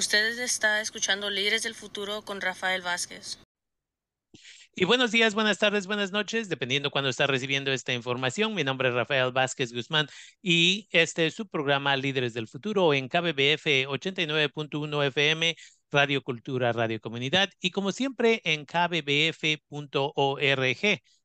Ustedes está escuchando Líderes del Futuro con Rafael Vázquez. Y buenos días, buenas tardes, buenas noches, dependiendo cuando está recibiendo esta información. Mi nombre es Rafael Vázquez Guzmán y este es su programa Líderes del Futuro en KBBF 89.1 FM, Radio Cultura, Radio Comunidad y como siempre en kbbf.org.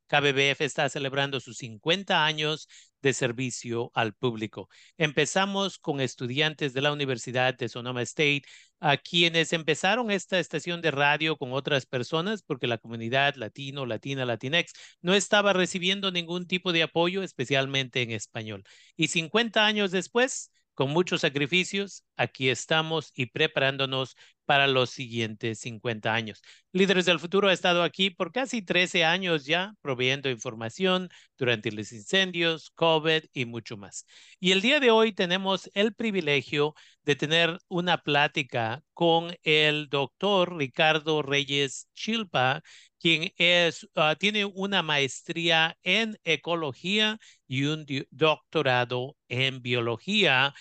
KBBF está celebrando sus 50 años de servicio al público. Empezamos con estudiantes de la Universidad de Sonoma State, a quienes empezaron esta estación de radio con otras personas porque la comunidad latino, latina, latinex no estaba recibiendo ningún tipo de apoyo, especialmente en español. Y 50 años después, con muchos sacrificios, aquí estamos y preparándonos para los siguientes 50 años. Líderes del Futuro ha estado aquí por casi 13 años ya, proveyendo información durante los incendios, COVID y mucho más. Y el día de hoy tenemos el privilegio de tener una plática con el doctor Ricardo Reyes Chilpa, quien es, ah, tiene una maestría en ecología y un doctorado en biología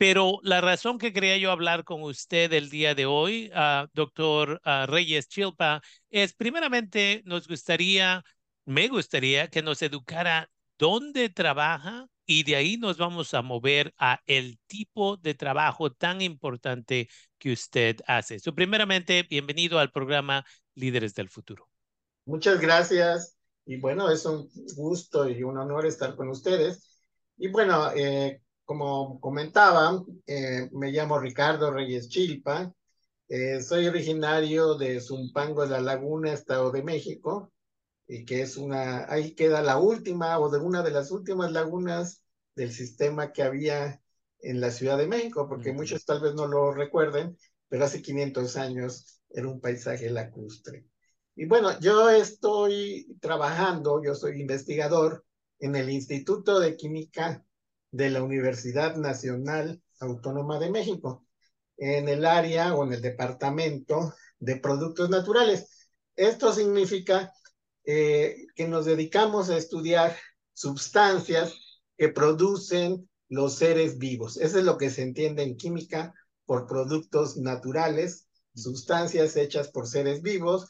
pero la razón que quería yo hablar con usted el día de hoy, uh, doctor uh, Reyes Chilpa, es primeramente nos gustaría, me gustaría que nos educara dónde trabaja y de ahí nos vamos a mover a el tipo de trabajo tan importante que usted hace. So, primeramente, bienvenido al programa Líderes del Futuro. Muchas gracias y bueno, es un gusto y un honor estar con ustedes. Y bueno, eh, como comentaba, eh, me llamo Ricardo Reyes Chilpa, eh, soy originario de Zumpango de la Laguna, Estado de México, y que es una, ahí queda la última o de una de las últimas lagunas del sistema que había en la Ciudad de México, porque muchos tal vez no lo recuerden, pero hace 500 años era un paisaje lacustre. Y bueno, yo estoy trabajando, yo soy investigador en el Instituto de Química de la Universidad Nacional Autónoma de México, en el área o en el departamento de productos naturales. Esto significa eh, que nos dedicamos a estudiar sustancias que producen los seres vivos. Eso es lo que se entiende en química por productos naturales, sustancias hechas por seres vivos,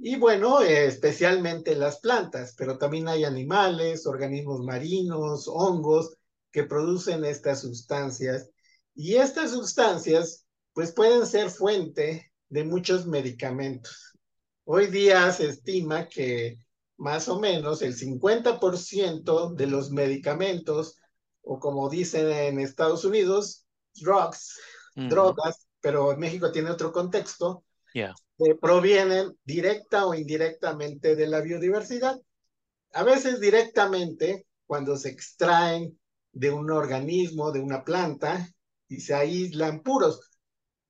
y bueno, especialmente las plantas, pero también hay animales, organismos marinos, hongos, que producen estas sustancias. Y estas sustancias, pues pueden ser fuente de muchos medicamentos. Hoy día se estima que más o menos el 50% de los medicamentos, o como dicen en Estados Unidos, drugs, drogas, pero en México tiene otro contexto, provienen directa o indirectamente de la biodiversidad. A veces directamente, cuando se extraen de un organismo, de una planta, y se aíslan puros.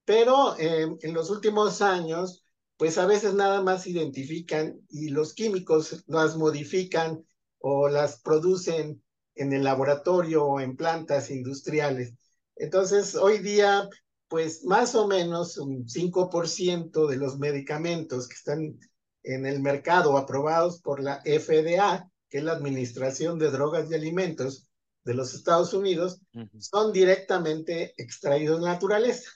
Pero eh, en los últimos años, pues a veces nada más identifican y los químicos las modifican o las producen en el laboratorio o en plantas industriales. Entonces, hoy día, pues más o menos un 5% de los medicamentos que están en el mercado aprobados por la FDA, que es la Administración de Drogas y Alimentos, de los Estados Unidos son directamente extraídos de naturaleza.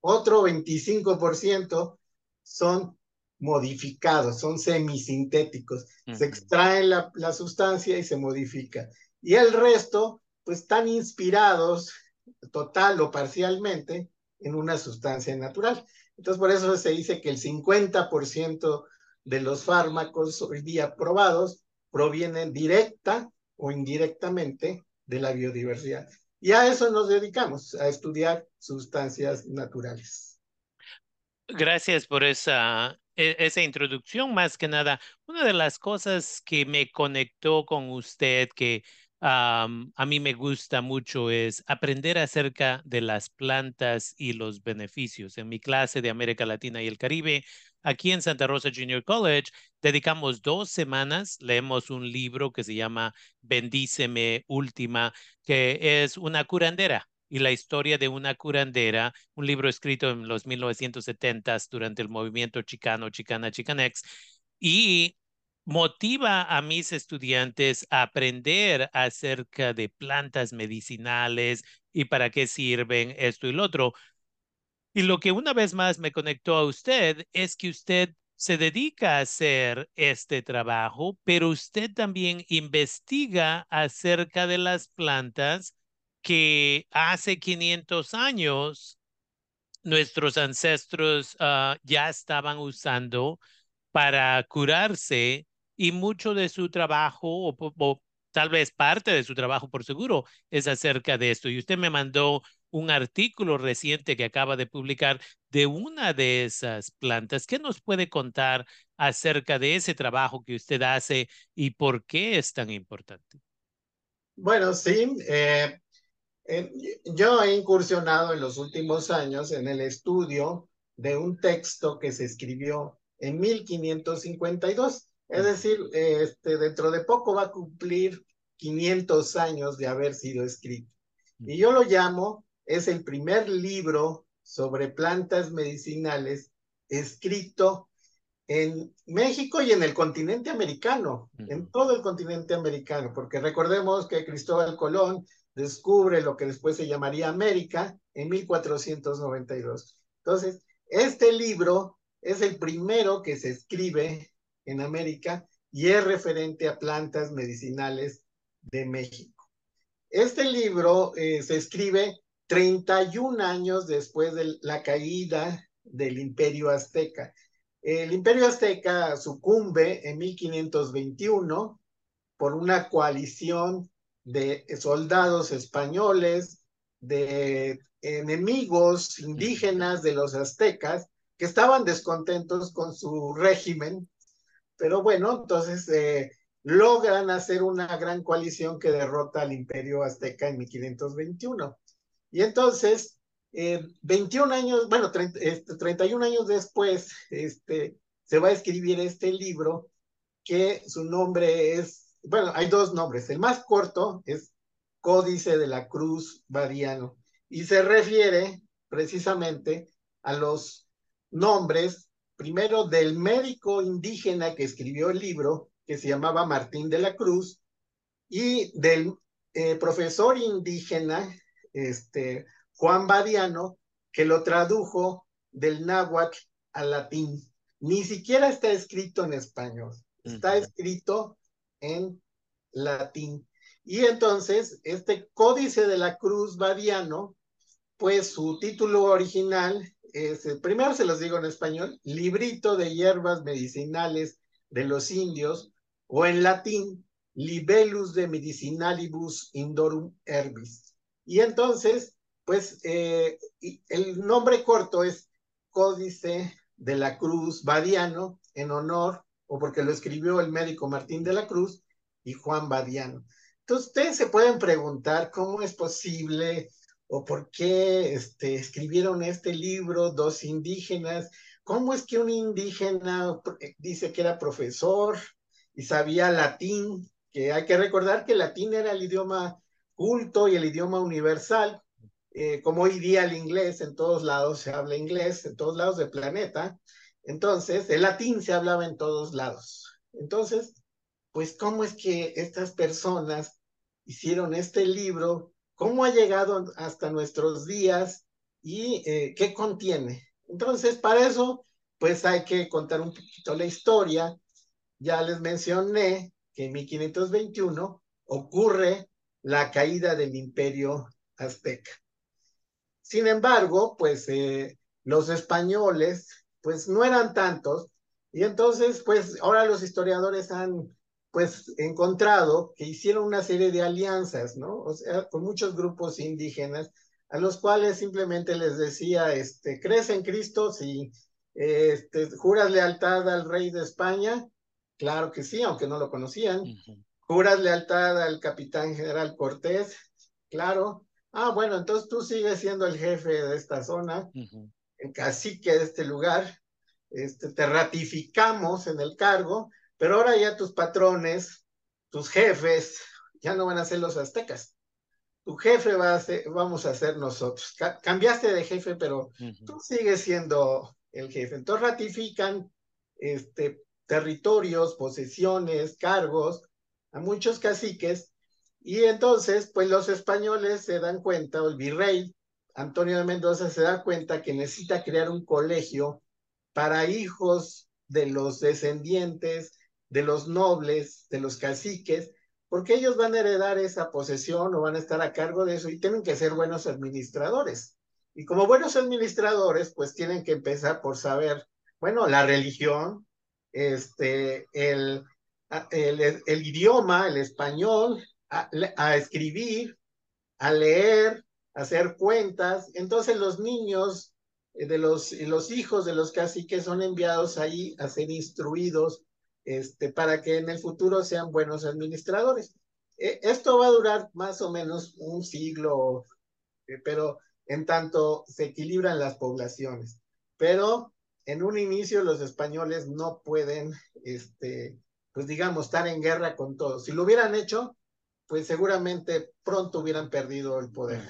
Otro 25% son modificados, son semisintéticos. Se extrae la, la, sustancia y se modifica. Y el resto, pues están inspirados total o parcialmente en una sustancia natural. Entonces, por eso se dice que el 50% de los fármacos hoy día probados provienen directa o indirectamente de la biodiversidad. Y a eso nos dedicamos, a estudiar sustancias naturales. Gracias por esa, e, esa introducción. Más que nada, una de las cosas que me conectó con usted, que a mí me gusta mucho, es aprender acerca de las plantas y los beneficios. En mi clase de América Latina y el Caribe, Aquí en Santa Rosa Junior College dedicamos dos semanas, leemos un libro que se llama Bendíceme Última, que es una curandera y la historia de una curandera, un libro escrito en los 1970s durante el movimiento chicano, chicana, chicanex, y motiva a mis estudiantes a aprender acerca de plantas medicinales y para qué sirven esto y lo otro. Y lo que una vez más me conectó a usted es que usted se dedica a hacer este trabajo, pero usted también investiga acerca de las plantas que hace 500 años nuestros ancestros uh, ya estaban usando para curarse y mucho de su trabajo o, tal vez parte de su trabajo por seguro es acerca de esto. Y usted me mandó un artículo reciente que acaba de publicar de una de esas plantas. ¿Qué nos puede contar acerca de ese trabajo que usted hace y por qué es tan importante? Bueno, sí, eh, eh, yo he incursionado en los últimos años en el estudio de un texto que se escribió en 1552. Es decir, este, dentro de poco va a cumplir 500 años de haber sido escrito. Y yo lo llamo, es el primer libro sobre plantas medicinales escrito en México y en el continente americano, en todo el continente americano, porque recordemos que Cristóbal Colón descubre lo que después se llamaría América en 1492. Entonces, este libro es el primero que se escribe en América y es referente a plantas medicinales de México. Este libro eh, se escribe 31 años después de la caída del imperio azteca. El imperio azteca sucumbe en 1521 por una coalición de soldados españoles, de enemigos indígenas de los aztecas que estaban descontentos con su régimen, pero bueno, entonces eh, logran hacer una gran coalición que derrota al imperio azteca en 1521. Y entonces, eh, 21 años, bueno, 30, este, 31 años después, este, se va a escribir este libro que su nombre es, bueno, hay dos nombres. El más corto es Códice de la Cruz Variano y se refiere precisamente a los nombres, primero del médico indígena que escribió el libro, que se llamaba Martín de la Cruz, y del eh, profesor indígena, este, Juan Badiano, que lo tradujo del náhuatl al latín. Ni siquiera está escrito en español, está escrito en latín. Y entonces, este Códice de la Cruz Badiano, pues su título original es, primero se los digo en español, Librito de hierbas medicinales de los indios, o en latín, Libellus de medicinalibus indorum herbis. Y entonces, pues eh, el nombre corto es Códice de la Cruz Badiano, en honor, o porque lo escribió el médico Martín de la Cruz y Juan Badiano. Entonces, ustedes se pueden preguntar cómo es posible o por qué este, escribieron este libro dos indígenas. ¿Cómo es que un indígena dice que era profesor y sabía latín? Que hay que recordar que latín era el idioma culto y el idioma universal, eh, como hoy día el inglés, en todos lados se habla inglés, en todos lados del planeta. Entonces, el latín se hablaba en todos lados. Entonces, pues, ¿cómo es que estas personas hicieron este libro, cómo ha llegado hasta nuestros días y eh, qué contiene. Entonces, para eso, pues hay que contar un poquito la historia. Ya les mencioné que en 1521 ocurre la caída del imperio azteca. Sin embargo, pues eh, los españoles, pues no eran tantos, y entonces, pues ahora los historiadores han pues encontrado que hicieron una serie de alianzas, ¿no? O sea, con muchos grupos indígenas, a los cuales simplemente les decía, este, ¿crees en Cristo? Sí. Este, ¿Juras lealtad al rey de España? Claro que sí, aunque no lo conocían. ¿Juras lealtad al capitán general Cortés? Claro. Ah, bueno, entonces tú sigues siendo el jefe de esta zona, el cacique de este lugar. Este, te ratificamos en el cargo, pero ahora ya tus patrones, tus jefes, ya no van a ser los aztecas. Tu jefe va a ser, vamos a ser nosotros. cambiaste de jefe, pero tú sigues siendo el jefe. Entonces ratifican este, territorios, posesiones, cargos a muchos caciques. Y entonces, pues los españoles se dan cuenta, o el virrey, Antonio de Mendoza se da cuenta que necesita crear un colegio para hijos de los descendientes, de los nobles, de los caciques, porque ellos van a heredar esa posesión o van a estar a cargo de eso y tienen que ser buenos administradores. Y como buenos administradores, pues tienen que empezar por saber, bueno, la religión, este, el, el, idioma, el español, a, escribir, a leer, a hacer cuentas. Entonces los niños eh, de los, los hijos de los caciques son enviados ahí a ser instruidos este, para que en el futuro sean buenos administradores. Eh, esto va a durar más o menos un siglo, eh, pero en tanto se equilibran las poblaciones. Pero en un inicio los españoles no pueden, este, pues digamos, estar en guerra con todos. Si lo hubieran hecho, pues seguramente pronto hubieran perdido el poder.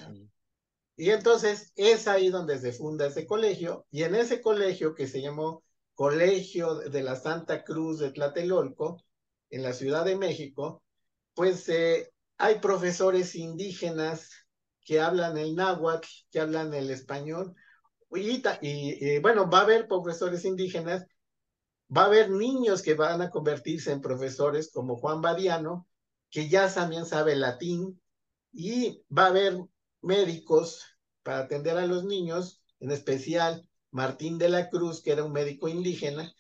Y entonces es ahí donde se funda ese colegio, y en ese colegio que se llamó Colegio de la Santa Cruz de Tlatelolco, en la Ciudad de México, pues eh, hay profesores indígenas que hablan el náhuatl, que hablan el español, y, y, bueno, va a haber profesores indígenas, va a haber niños que van a convertirse en profesores como Juan Badiano, que ya también sabe latín, y va a haber médicos para atender a los niños, en especial Martín de la Cruz, que era un médico indígena,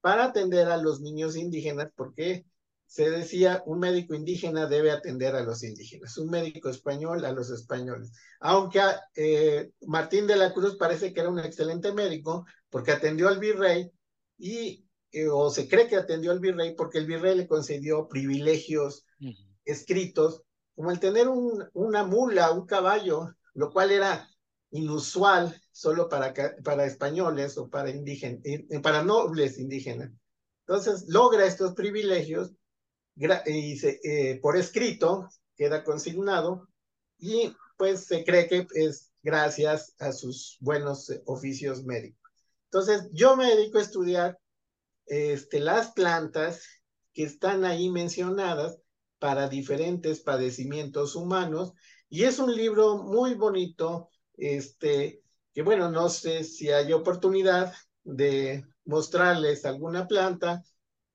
para atender a los niños indígenas, porque se decía un médico indígena debe atender a los indígenas, un médico español a los españoles. Aunque eh, Martín de la Cruz parece que era un excelente médico porque atendió al virrey y, eh, o se cree que atendió al virrey porque el virrey le concedió privilegios uh -huh. escritos, como el tener un, una mula, un caballo, lo cual era inusual solo para, para españoles o para indígenas, para nobles indígenas. Entonces logra estos privilegios y se, eh, por escrito queda consignado y pues se cree que es gracias a sus buenos oficios médicos. Entonces yo me dedico a estudiar este, las plantas que están ahí mencionadas para diferentes padecimientos humanos. Y es un libro muy bonito, este, que bueno, no sé si hay oportunidad de mostrarles alguna planta,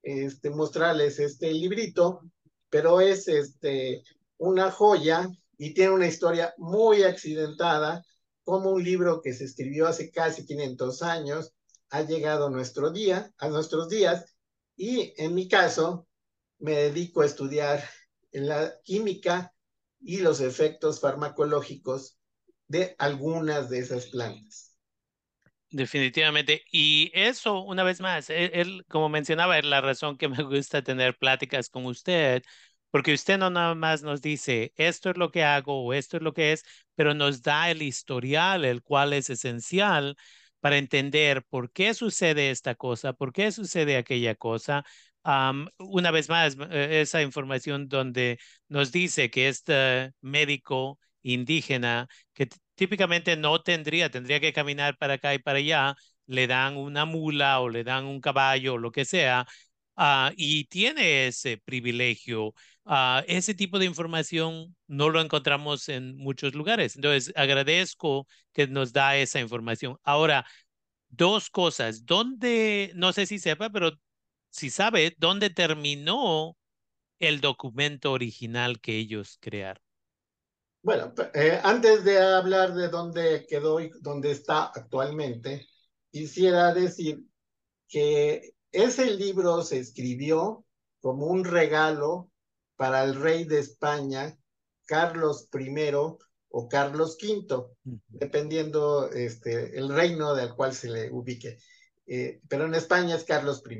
este, mostrarles este librito, pero es este, una joya y tiene una historia muy accidentada, como un libro que se escribió hace casi 500 años ha llegado nuestro día, a nuestros días, y en mi caso me dedico a estudiar la química y los efectos farmacológicos de algunas de esas plantas. Definitivamente. Y eso, una vez más, él, él, como mencionaba, es la razón que me gusta tener pláticas con usted, porque usted no nada más nos dice, esto es lo que hago o esto es lo que es, pero nos da el historial, el cual es esencial para entender por qué sucede esta cosa, por qué sucede aquella cosa. Una vez más, esa información donde nos dice que este médico indígena que típicamente no tendría, tendría que caminar para acá y para allá, le dan una mula o le dan un caballo o lo que sea, uh, y tiene ese privilegio. Uh, ese tipo de información no lo encontramos en muchos lugares. Entonces, agradezco que nos da esa información. Ahora, dos cosas. ¿Dónde, no sé si sepa, pero si sabe, dónde terminó el documento original que ellos crearon? Bueno, eh, antes de hablar de dónde quedó y dónde está actualmente, quisiera decir que ese libro se escribió como un regalo para el rey de España, Carlos I o Carlos V, dependiendo este, el reino del cual se le ubique. Eh, pero en España es Carlos I.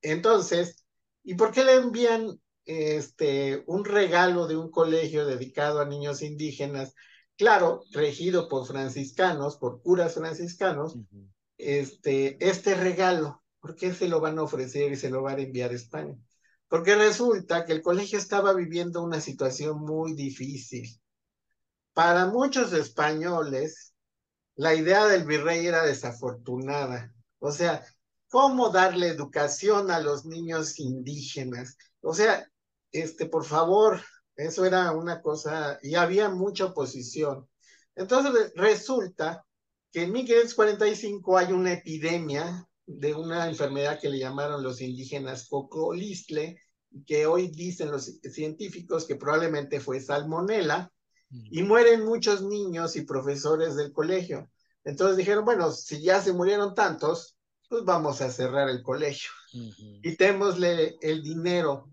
Entonces, ¿y por qué le envían este, un regalo de un colegio dedicado a niños indígenas, claro, regido por franciscanos, por curas franciscanos, uh -huh. este, este regalo, ¿por qué se lo van a ofrecer y se lo van a enviar a España? Porque resulta que el colegio estaba viviendo una situación muy difícil. Para muchos españoles, la idea del virrey era desafortunada. O sea, ¿cómo darle educación a los niños indígenas? O sea, este, por favor, eso era una cosa, y había mucha oposición. Entonces resulta que en 1545 hay una epidemia de una enfermedad que le llamaron los indígenas cocolistle, que hoy dicen los científicos que probablemente fue salmonela, y mueren muchos niños y profesores del colegio. Entonces dijeron, bueno, si ya se murieron tantos, pues vamos a cerrar el colegio. Quitémosle el dinero.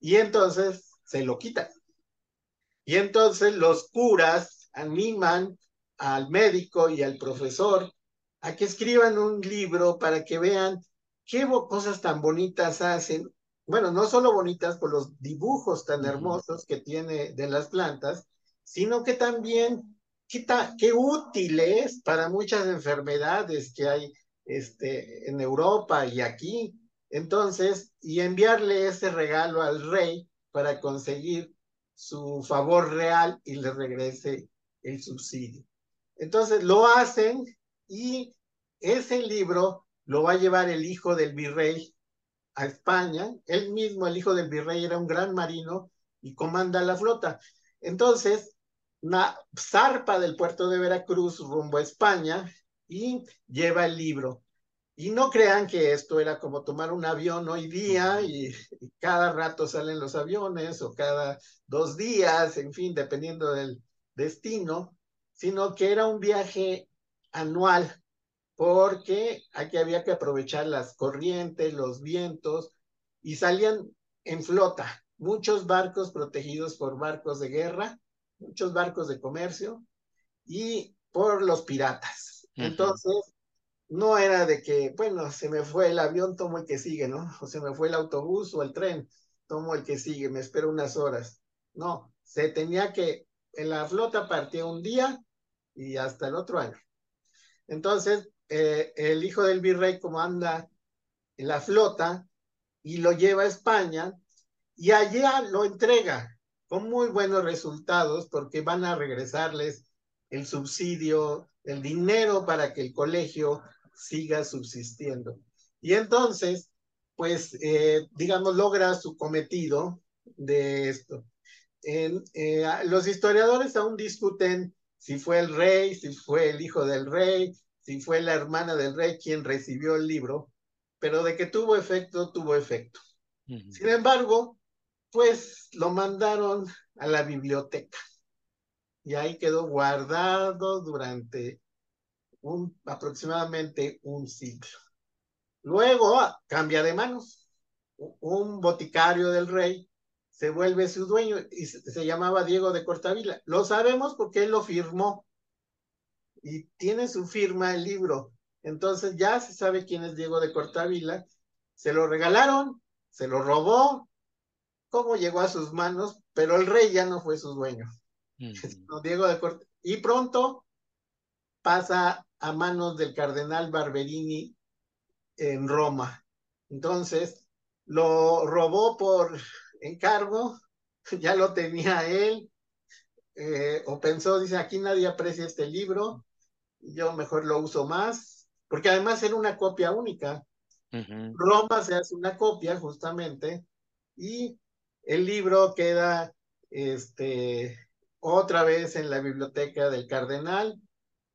Y entonces se lo quitan. Y entonces los curas animan al médico y al profesor a que escriban un libro para que vean qué cosas tan bonitas hacen. Bueno, no solo bonitas por los dibujos tan hermosos que tiene de las plantas, sino que también qué, qué útil es para muchas enfermedades que hay este, en Europa y aquí. Entonces, y enviarle ese regalo al rey para conseguir su favor real y le regrese el subsidio. Entonces lo hacen y ese libro lo va a llevar el hijo del virrey a España. Él mismo, el hijo del virrey, era un gran marino y comanda la flota. Entonces, una zarpa del puerto de Veracruz rumbo a España y lleva el libro. Y no crean que esto era como tomar un avión hoy día y, y, cada rato salen los aviones o cada dos días, en fin, dependiendo del destino, sino que era un viaje anual porque aquí había que aprovechar las corrientes, los vientos y salían en flota, muchos barcos protegidos por barcos de guerra muchos barcos de comercio y por los piratas. Uh -huh. Entonces, no era de que, bueno, se me fue el avión, tomo el que sigue, ¿no? O se me fue el autobús o el tren, tomo el que sigue, me espero unas horas. No, se tenía que, en la flota partía un día y hasta el otro año. Entonces, eh, el hijo del virrey comanda la flota y lo lleva a España y allá lo entrega con muy buenos resultados porque van a regresarles el subsidio, el dinero para que el colegio siga subsistiendo. Y entonces, pues, eh, digamos, logra su cometido de esto. Eh, los historiadores aún discuten si fue el rey, si fue el hijo del rey, si fue la hermana del rey quien recibió el libro, pero de que tuvo efecto, tuvo efecto. Uh -huh. Sin embargo, pues lo mandaron a la biblioteca y ahí quedó guardado durante un, aproximadamente un siglo. Luego cambia de manos. Un boticario del rey se vuelve su dueño y se, llamaba Diego de Cortavila. Lo sabemos porque él lo firmó y tiene su firma el libro. Entonces ya se sabe quién es Diego de Cortavila. Se lo regalaron, se lo robó, cómo llegó a sus manos, pero el rey ya no fue su dueño. Diego de Corte. Y pronto pasa a manos del cardenal Barberini en Roma. Entonces, lo robó por encargo, ya lo tenía él, eh, o pensó, dice, aquí nadie aprecia este libro, yo mejor lo uso más, porque además era una copia única. Uh -huh. Roma se hace una copia justamente, y el libro queda este, otra vez en la biblioteca del Cardenal,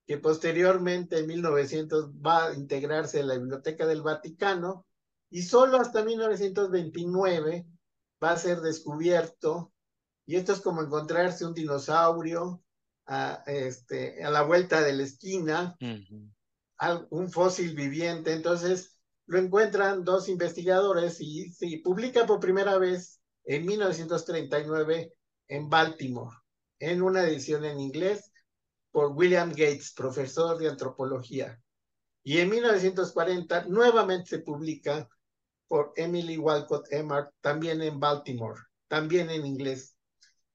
que posteriormente en 1900 va a integrarse en la Biblioteca del Vaticano y solo hasta 1929 va a ser descubierto. Y esto es como encontrarse un dinosaurio a, este, a la vuelta de la esquina, uh -huh. un fósil viviente. Entonces lo encuentran dos investigadores y se publica por primera vez en 1939 en Baltimore, en una edición en inglés por William Gates, profesor de antropología. Y en 1940 nuevamente se publica por Emily Walcott Emmart, también en Baltimore, también en inglés.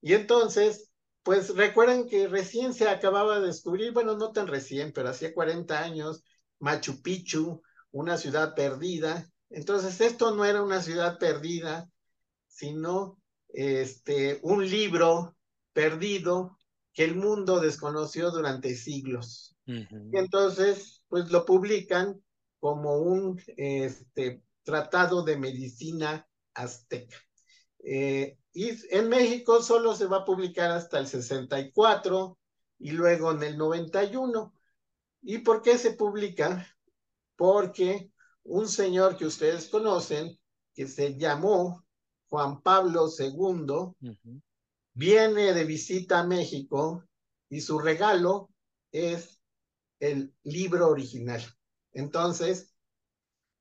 Y entonces, pues recuerden que recién se acababa de descubrir, bueno, no tan recién, pero hacía 40 años, Machu Picchu, una ciudad perdida. Entonces, esto no era una ciudad perdida, sino este, un libro perdido que el mundo desconoció durante siglos. Uh -huh. Y entonces, pues lo publican como un este, tratado de medicina azteca. Eh, y en México solo se va a publicar hasta el 64, y luego en el 91. ¿Y por qué se publica? Porque un señor que ustedes conocen, que se llamó Juan Pablo II, viene de visita a México y su regalo es el libro original. Entonces,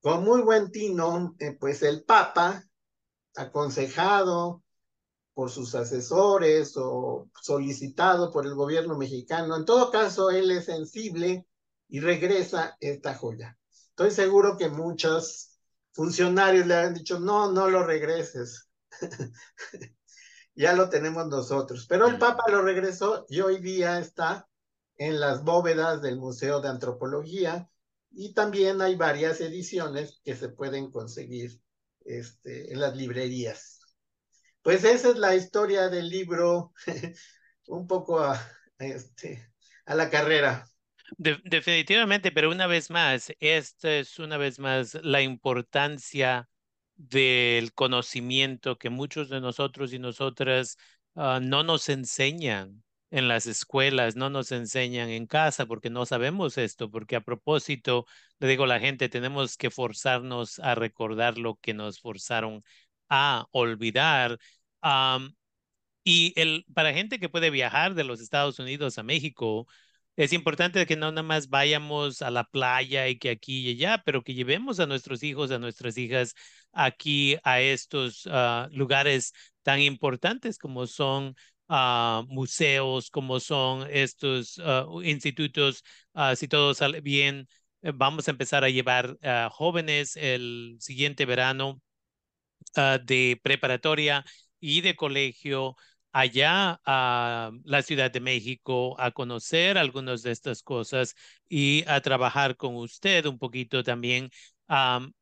con muy buen tino, eh, pues el Papa, aconsejado por sus asesores o solicitado por el gobierno mexicano, en todo caso, él es sensible y regresa esta joya. Estoy seguro que muchos funcionarios le han dicho, no, no lo regreses. ya lo tenemos nosotros. Pero el Papa lo regresó y hoy día está en las bóvedas del Museo de Antropología y también hay varias ediciones que se pueden conseguir este, en las librerías. Pues esa es la historia del libro, un poco a, este, a la carrera. definitivamente, pero una vez más, esta es una vez más la importancia del conocimiento que muchos de nosotros y nosotras ah, no nos enseñan en las escuelas, no nos enseñan en casa porque no sabemos esto, porque a propósito, le digo a la gente, tenemos que forzarnos a recordar lo que nos forzaron a olvidar. y el, para gente que puede viajar de los Estados Unidos a México, es importante que no nada más vayamos a la playa y que aquí y allá, pero que llevemos a nuestros hijos, a nuestras hijas aquí a estos ah, lugares tan importantes como son uh, museos, como son estos uh, institutos, uh, si todo sale bien, eh, vamos a empezar a llevar jóvenes el siguiente verano de preparatoria y de colegio allá a la Ciudad de México a conocer algunas de estas cosas y a trabajar con usted un poquito también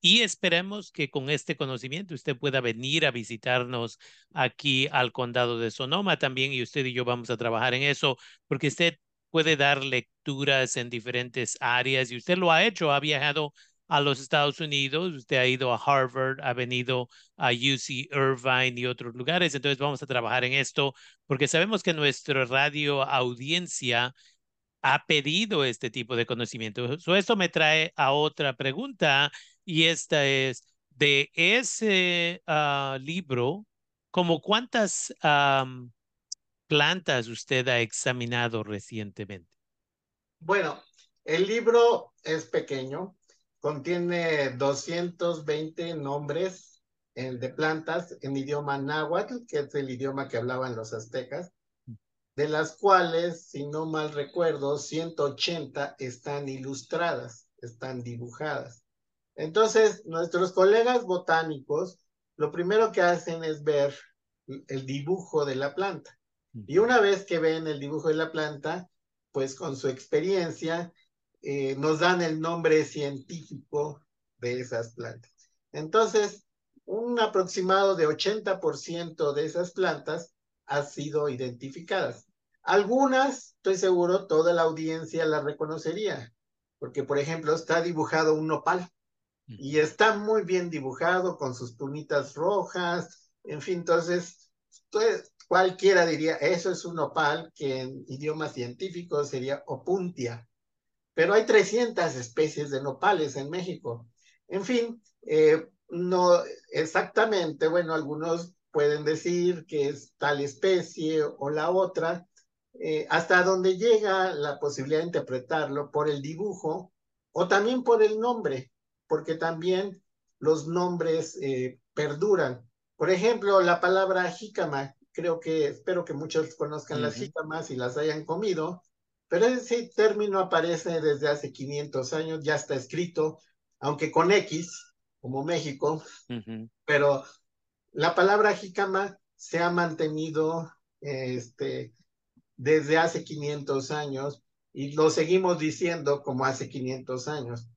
y esperemos que con este conocimiento usted pueda venir a visitarnos aquí al condado de Sonoma también y usted y yo vamos a trabajar en eso porque usted puede dar lecturas en diferentes áreas y usted lo ha hecho, ha viajado a los Estados Unidos, usted ha ido a Harvard, ha venido a UC Irvine y otros lugares, entonces vamos a trabajar en esto porque sabemos que nuestra radio audiencia ha pedido este tipo de conocimiento. esto me trae a otra pregunta y esta es, de ese ah, libro, ¿como cuántas plantas usted ha examinado recientemente? Bueno, el libro es pequeño, contiene 220 nombres de plantas en idioma náhuatl, que es el idioma que hablaban los aztecas, de las cuales, si no mal recuerdo, 180 están ilustradas, están dibujadas. Entonces, nuestros colegas botánicos, lo primero que hacen es ver el dibujo de la planta. Y una vez que ven el dibujo de la planta, pues con su experiencia, eh, nos dan el nombre científico de esas plantas. Entonces, un aproximado de 80% de esas plantas han sido identificadas. Algunas, estoy seguro, toda la audiencia la reconocería, porque por ejemplo está dibujado un nopal y está muy bien dibujado con sus punitas rojas, en fin, entonces pues, cualquiera diría, eso es un nopal que en idioma científico sería opuntia, pero hay 300 especies de nopales en México. En fin, eh, no exactamente, bueno, algunos pueden decir que es tal especie o la otra, eh, hasta donde llega la posibilidad de interpretarlo por el dibujo o también por el nombre, porque también los nombres eh, perduran. Por ejemplo, la palabra jícama, creo que, espero que muchos conozcan las jícamas y las hayan comido, pero ese término aparece desde hace 500 años, ya está escrito, aunque con X, como México, pero la palabra jícama se ha mantenido este, desde hace 500 años y lo seguimos diciendo como hace 500 años.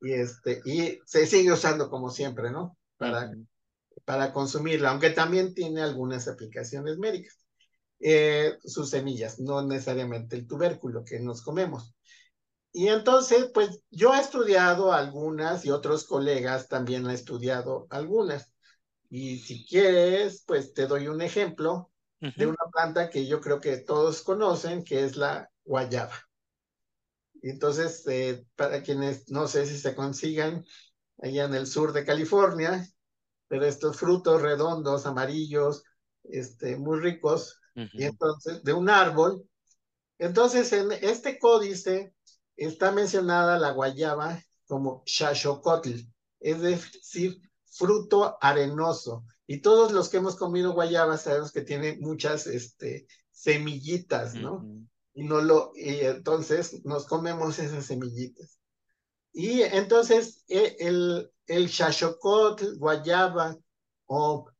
Y, este, y se sigue usando como siempre, ¿no? Para, para consumirla, aunque también tiene algunas aplicaciones médicas. Eh, sus semillas, no necesariamente el tubérculo que nos comemos. Y entonces, pues yo he estudiado algunas y otros colegas también han estudiado algunas. Y si quieres, pues te doy un ejemplo de una planta que yo creo que todos conocen, que es la guayaba. Entonces, eh, para quienes no sé si se consigan allá en el sur de California, pero estos frutos redondos, amarillos, este, muy ricos, y entonces, de un árbol. Entonces, en este códice está mencionada la guayaba como shashocotl, es decir, fruto arenoso. Y todos los que hemos comido guayaba sabemos que tiene muchas este, semillitas, ¿no? Y, no lo, y entonces nos comemos esas semillitas. Y entonces e, el, el guayaba o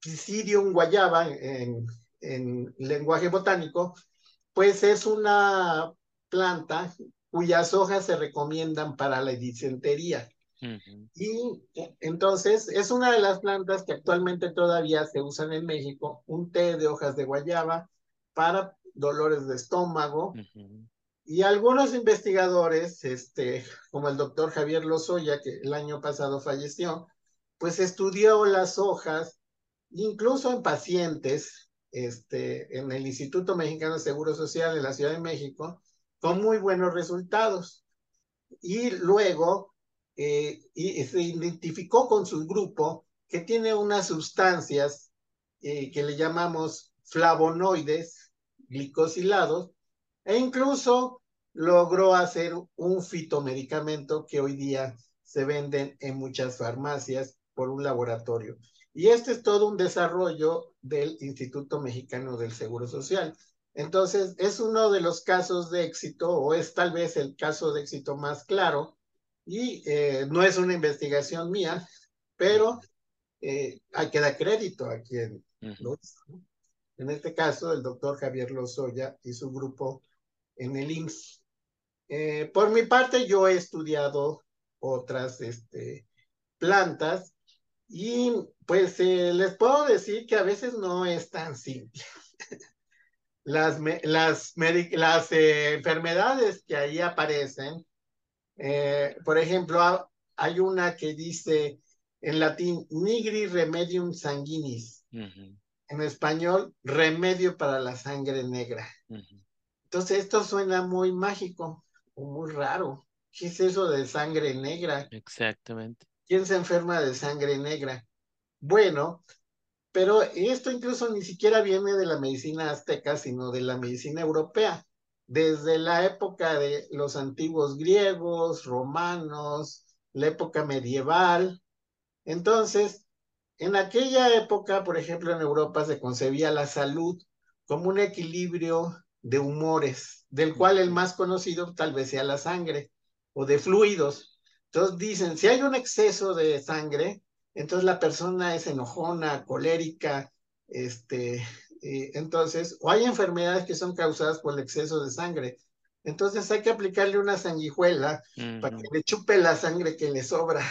Pisidium guayaba en, en lenguaje botánico, pues es una planta cuyas hojas se recomiendan para la disentería. Y entonces es una de las plantas que actualmente todavía se usan en México, un té de hojas de guayaba para dolores de estómago. Y algunos investigadores, este, como el doctor Javier Lozoya, que el año pasado falleció, pues estudió las hojas, incluso en pacientes, este, en el Instituto Mexicano de Seguro Social de la Ciudad de México, con muy buenos resultados. Y luego eh, y se identificó con su grupo que tiene unas sustancias eh, que le llamamos flavonoides glicosilados e incluso logró hacer un fitomedicamento que hoy día se venden en muchas farmacias por un laboratorio. Y este es todo un desarrollo del Instituto Mexicano del Seguro Social. Entonces, es uno de los casos de éxito, o es tal vez el caso de éxito más claro, y eh, no es una investigación mía, pero eh, hay que dar crédito a quien lo hizo. En este caso, el doctor Javier Lozoya y su grupo en el IMSS. Eh, por mi parte, yo he estudiado otras este, plantas y pues les puedo decir que a veces no es tan simple. las, las, las enfermedades que ahí aparecen eh, por ejemplo, hay una que dice en latín, nigri remedium sanguinis. En español, remedio para la sangre negra. Entonces, esto suena muy mágico o muy raro. ¿Qué es eso de sangre negra? Exactamente. ¿Quién se enferma de sangre negra? Bueno, pero esto incluso ni siquiera viene de la medicina azteca, sino de la medicina europea desde la época de los antiguos griegos, romanos, la época medieval. Entonces, en aquella época, por ejemplo, en Europa se concebía la salud como un equilibrio de humores, del cual el más conocido tal vez sea la sangre o de fluidos. Entonces dicen, si hay un exceso de sangre, entonces la persona es enojona, colérica, este, entonces, o hay enfermedades que son causadas por el exceso de sangre. Entonces hay que aplicarle una sanguijuela para que le chupe la sangre que le sobra.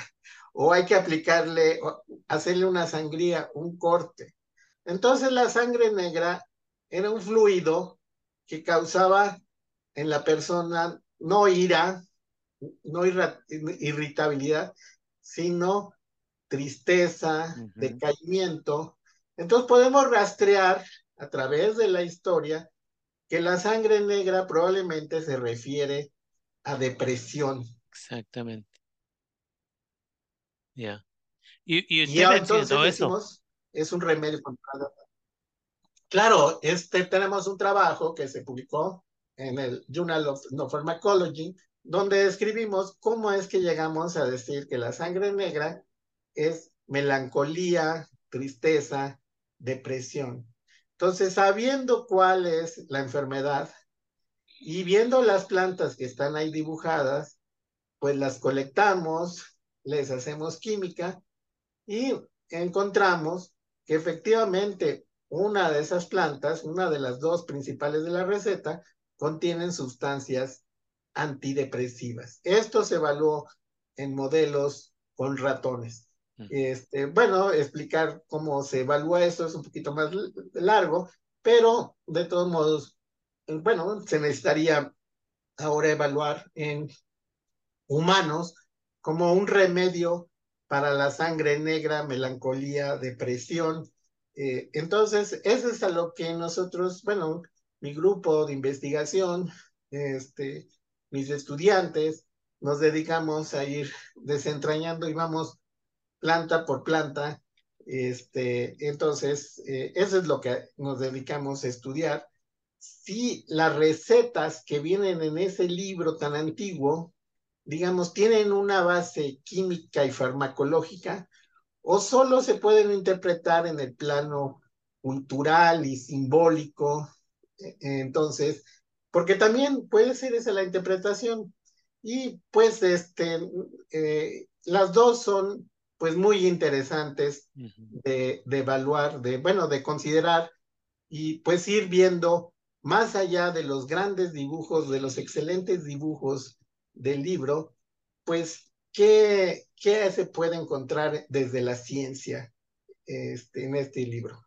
O hay que aplicarle, hacerle una sangría, un corte. Entonces la sangre negra era un fluido que causaba en la persona no ira, no irritabilidad, sino tristeza, decaimiento. Entonces podemos rastrear a través de la historia que la sangre negra probablemente se refiere a depresión. Exactamente. Ya. Y, y, entonces decimos, es un remedio contra la... Claro, este, tenemos un trabajo que se publicó en el Journal of No Pharmacology, donde escribimos cómo es que llegamos a decir que la sangre negra es melancolía, tristeza, depresión. Entonces, sabiendo cuál es la enfermedad y viendo las plantas que están ahí dibujadas, pues las colectamos, les hacemos química y encontramos que efectivamente una de esas plantas, una de las dos principales de la receta, contienen sustancias antidepresivas. Esto se evaluó en modelos con ratones. Este, bueno, explicar cómo se evalúa eso es un poquito más largo, pero de todos modos, bueno, se necesitaría ahora evaluar en humanos como un remedio para la sangre negra, melancolía, depresión. Eh, entonces, eso es a lo que nosotros, bueno, mi grupo de investigación este, mis estudiantes, nos dedicamos a ir desentrañando y vamos planta por planta. Este, entonces, eh, eso es lo que nos dedicamos a estudiar. Si las recetas que vienen en ese libro tan antiguo, digamos, tienen una base química y farmacológica, o solo se pueden interpretar en el plano cultural y simbólico. E, entonces, porque también puede ser esa la interpretación. Y pues este, eh, las dos son pues muy interesantes de, de, evaluar, de, bueno, de considerar y pues ir viendo más allá de los grandes dibujos, de los excelentes dibujos del libro, pues qué, qué se puede encontrar desde la ciencia este, en este libro.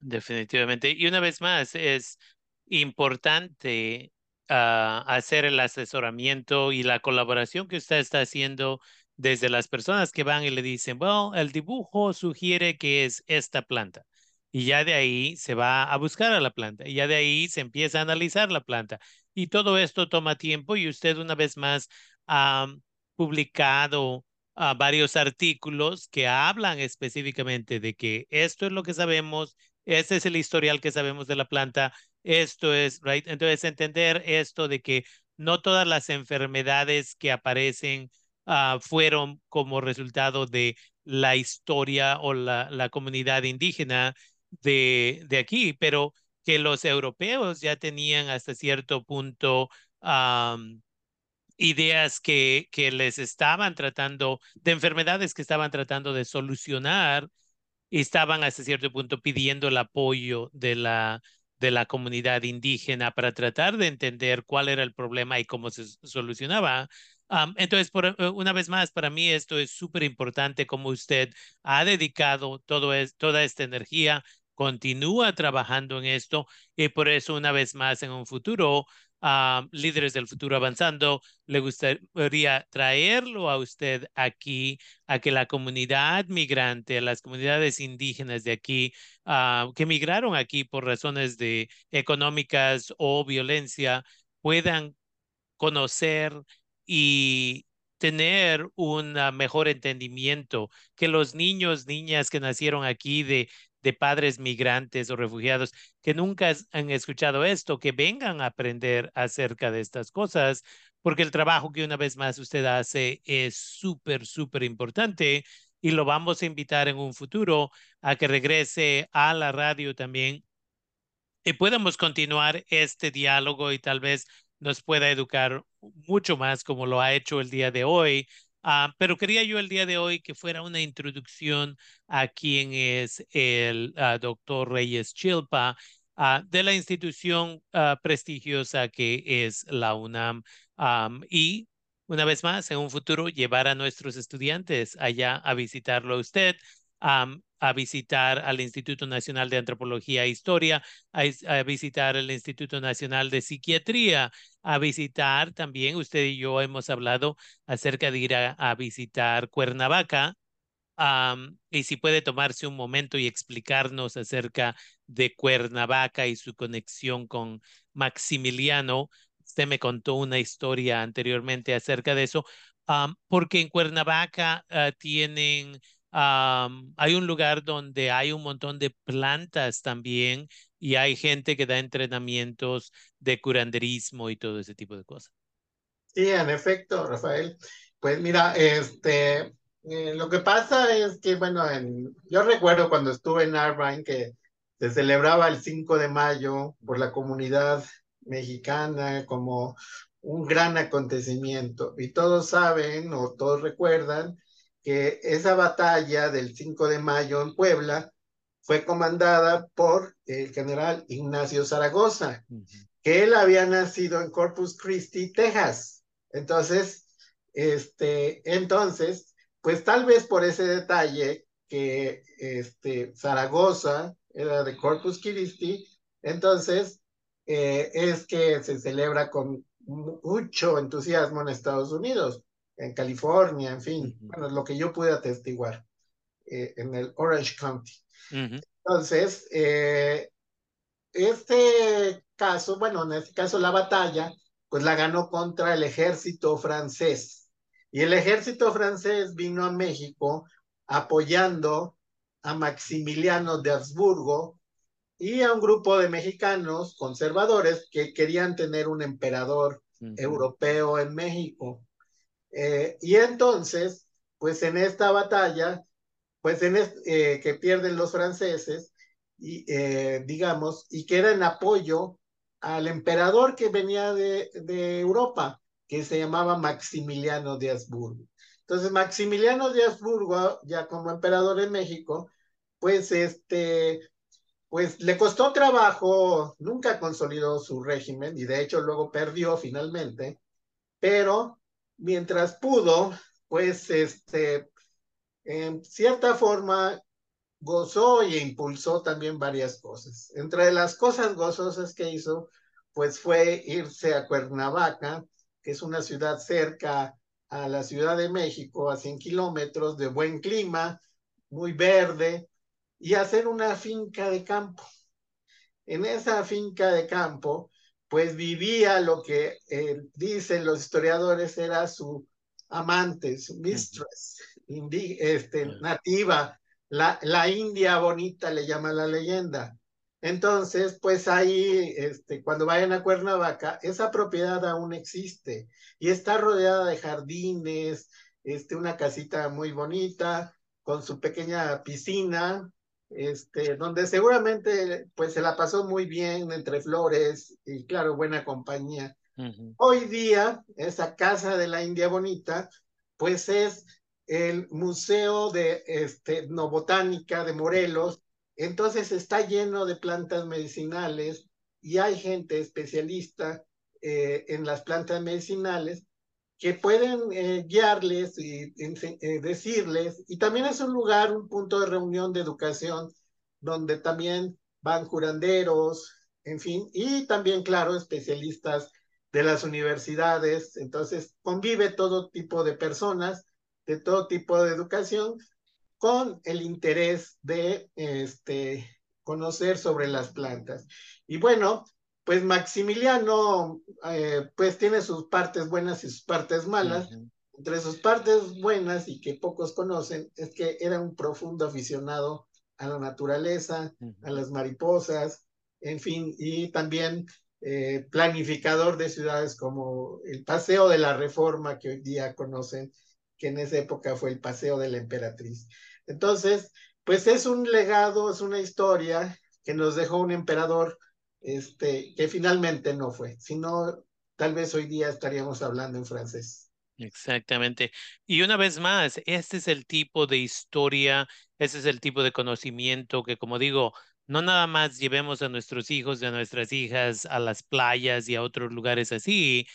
Definitivamente. Y una vez más, es importante uh, hacer el asesoramiento y la colaboración que usted está haciendo desde las personas que van y le dicen, bueno, el dibujo sugiere que es esta planta. Y ya de ahí se va a buscar a la planta. Y ya de ahí se empieza a analizar la planta. Y todo esto toma tiempo y usted una vez más ha publicado uh, varios artículos que hablan específicamente de que esto es lo que sabemos, este es el historial que sabemos de la planta esto es, right? Entonces, entender esto de que no todas las enfermedades que aparecen uh, fueron como resultado de la historia o la, la comunidad indígena de, de, aquí, pero que los europeos ya tenían hasta cierto punto ideas que, que les estaban tratando, de enfermedades que estaban tratando de solucionar y estaban hasta cierto punto pidiendo el apoyo de la, de la comunidad indígena para tratar de entender cuál era el problema y cómo se solucionaba. Entonces, por, eh, una vez más, para mí esto es súper importante como usted ha dedicado todo es, toda esta energía, continúa trabajando en esto y por eso una vez más en un futuro líderes del futuro avanzando, le gustaría traerlo a usted aquí, a que la comunidad migrante, las comunidades indígenas de aquí, uh, que migraron aquí por razones de económicas o violencia, puedan conocer y tener un mejor entendimiento, que los niños, niñas que nacieron aquí de de padres migrantes o refugiados que nunca han escuchado esto, que vengan a aprender acerca de estas cosas, porque el trabajo que una vez más usted hace es súper, súper importante y lo vamos a invitar en un futuro a que regrese a la radio también y podamos continuar este diálogo y tal vez nos pueda educar mucho más como lo ha hecho el día de hoy Ah, pero quería yo el día de hoy que fuera una introducción a quién es el ah, doctor Reyes Chilpa ah, de la institución prestigiosa que es la UNAM. y una vez más, en un futuro, llevar a nuestros estudiantes allá a visitarlo a usted a visitar al Instituto Nacional de Antropología e Historia, a, visitar el Instituto Nacional de Psiquiatría, a visitar también, usted y yo hemos hablado acerca de ir a, visitar Cuernavaca, y si puede tomarse un momento y explicarnos acerca de Cuernavaca y su conexión con Maximiliano. Usted me contó una historia anteriormente acerca de eso, porque en Cuernavaca ah, tienen hay un lugar donde hay un montón de plantas también y hay gente que da entrenamientos de curanderismo y todo ese tipo de cosas. Sí, en efecto, Rafael. Pues mira, este, eh, lo que pasa es que, bueno, en, yo recuerdo cuando estuve en Irvine que se celebraba el 5 de mayo por la comunidad mexicana como un gran acontecimiento y todos saben o todos recuerdan que esa batalla del 5 de mayo en Puebla fue comandada por el general Ignacio Zaragoza, que él había nacido en Corpus Christi, Texas. Entonces, este, entonces, pues tal vez por ese detalle que este, Zaragoza era de Corpus Christi, entonces eh, es que se celebra con mucho entusiasmo en Estados Unidos en California, en fin, bueno, lo que yo pude atestiguar eh, en el Orange County. Entonces, eh, este caso, bueno, en este caso la batalla pues la ganó contra el ejército francés. Y el ejército francés vino a México apoyando a Maximiliano de Habsburgo y a un grupo de mexicanos conservadores que querían tener un emperador europeo en México. Eh, y entonces, pues en esta batalla, pues en eh, que pierden los franceses, y, eh, digamos, y que era en apoyo al emperador que venía de, de Europa, que se llamaba Maximiliano de Habsburgo. Entonces, Maximiliano de Habsburgo, ya como emperador en México, pues este, pues le costó trabajo, nunca consolidó su régimen y de hecho luego perdió finalmente, pero mientras pudo, pues este, en cierta forma gozó e impulsó también varias cosas. Entre las cosas gozosas que hizo, pues fue irse a Cuernavaca, que es una ciudad cerca a la Ciudad de México, a 100 kilómetros, de buen clima, muy verde, y hacer una finca de campo. En esa finca de campo, pues vivía lo que eh, dicen los historiadores era su amante, su mistress, este, nativa, la, la India bonita le llama la leyenda. Entonces, pues ahí, este, cuando vayan a Cuernavaca, esa propiedad aún existe y está rodeada de jardines, este, una casita muy bonita con su pequeña piscina, este, donde seguramente pues se la pasó muy bien entre flores y claro, buena compañía. Hoy día, esa casa de la India Bonita, pues es el Museo de este, de Morelos, entonces está lleno de plantas medicinales y hay gente especialista eh, en las plantas medicinales que pueden eh, guiarles y eh, decirles, y también es un lugar, un punto de reunión de educación, donde también van curanderos, en fin, y también, claro, especialistas de las universidades, entonces convive todo tipo de personas, de todo tipo de educación, con el interés de este, conocer sobre las plantas. Y bueno, pues Maximiliano, eh, pues tiene sus partes buenas y sus partes malas. Entre sus partes buenas y que pocos conocen es que era un profundo aficionado a la naturaleza, a las mariposas, en fin, y también eh, planificador de ciudades como el Paseo de la Reforma que hoy día conocen, que en esa época fue el Paseo de la Emperatriz. Entonces, pues es un legado, es una historia que nos dejó un emperador este, que finalmente no fue, sino tal vez hoy día estaríamos hablando en francés. Exactamente. Y una vez más, este es el tipo de historia, ese es el tipo de conocimiento que, como digo, no nada más llevemos a nuestros hijos y a nuestras hijas a las playas y a otros lugares así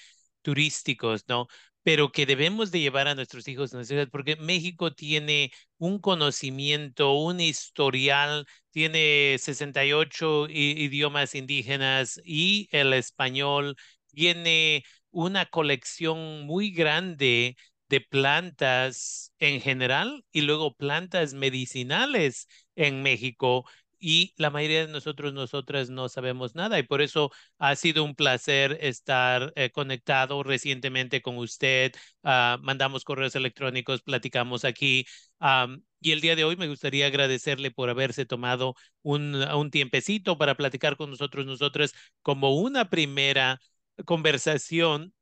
turísticos, ¿no? Pero que debemos de llevar a nuestros hijos, porque México tiene un conocimiento, un historial, tiene 68 idiomas indígenas y el español, tiene una colección muy grande de plantas en general y luego plantas medicinales en México y la mayoría de nosotros, nosotras no sabemos nada y por eso ha sido un placer estar eh, conectado recientemente con usted. Ah, mandamos correos electrónicos, platicamos aquí y el día de hoy me gustaría agradecerle por haberse tomado un, un tiempecito para platicar con nosotros, nosotras como una primera conversación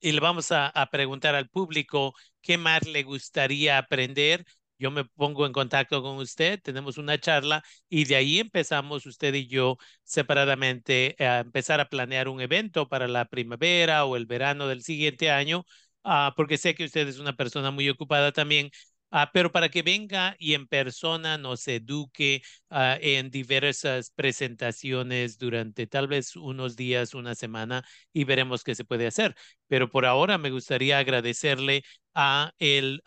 y le vamos a, a preguntar al público qué más le gustaría aprender yo me pongo en contacto con usted, tenemos una charla y de ahí empezamos usted y yo separadamente a empezar a planear un evento para la primavera o el verano del siguiente año, uh, porque sé que usted es una persona muy ocupada también. Uh, pero para que venga y en persona nos eduque uh, en diversas presentaciones durante tal vez unos días, una semana y veremos qué se puede hacer. Pero por ahora me gustaría agradecerle a el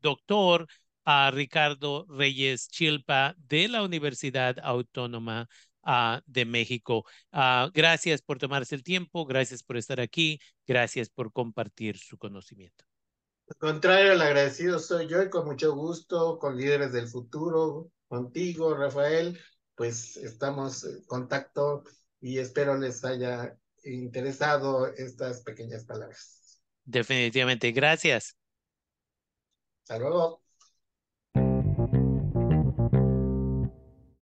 doctor a Ricardo Reyes Chilpa de la Universidad Autónoma uh, de México. Uh, gracias por tomarse el tiempo, gracias por estar aquí, gracias por compartir su conocimiento. Al contrario, el agradecido soy yo y con mucho gusto, con líderes del futuro, contigo, Rafael, pues estamos en contacto y espero les haya interesado estas pequeñas palabras. Definitivamente. Gracias. Hasta luego.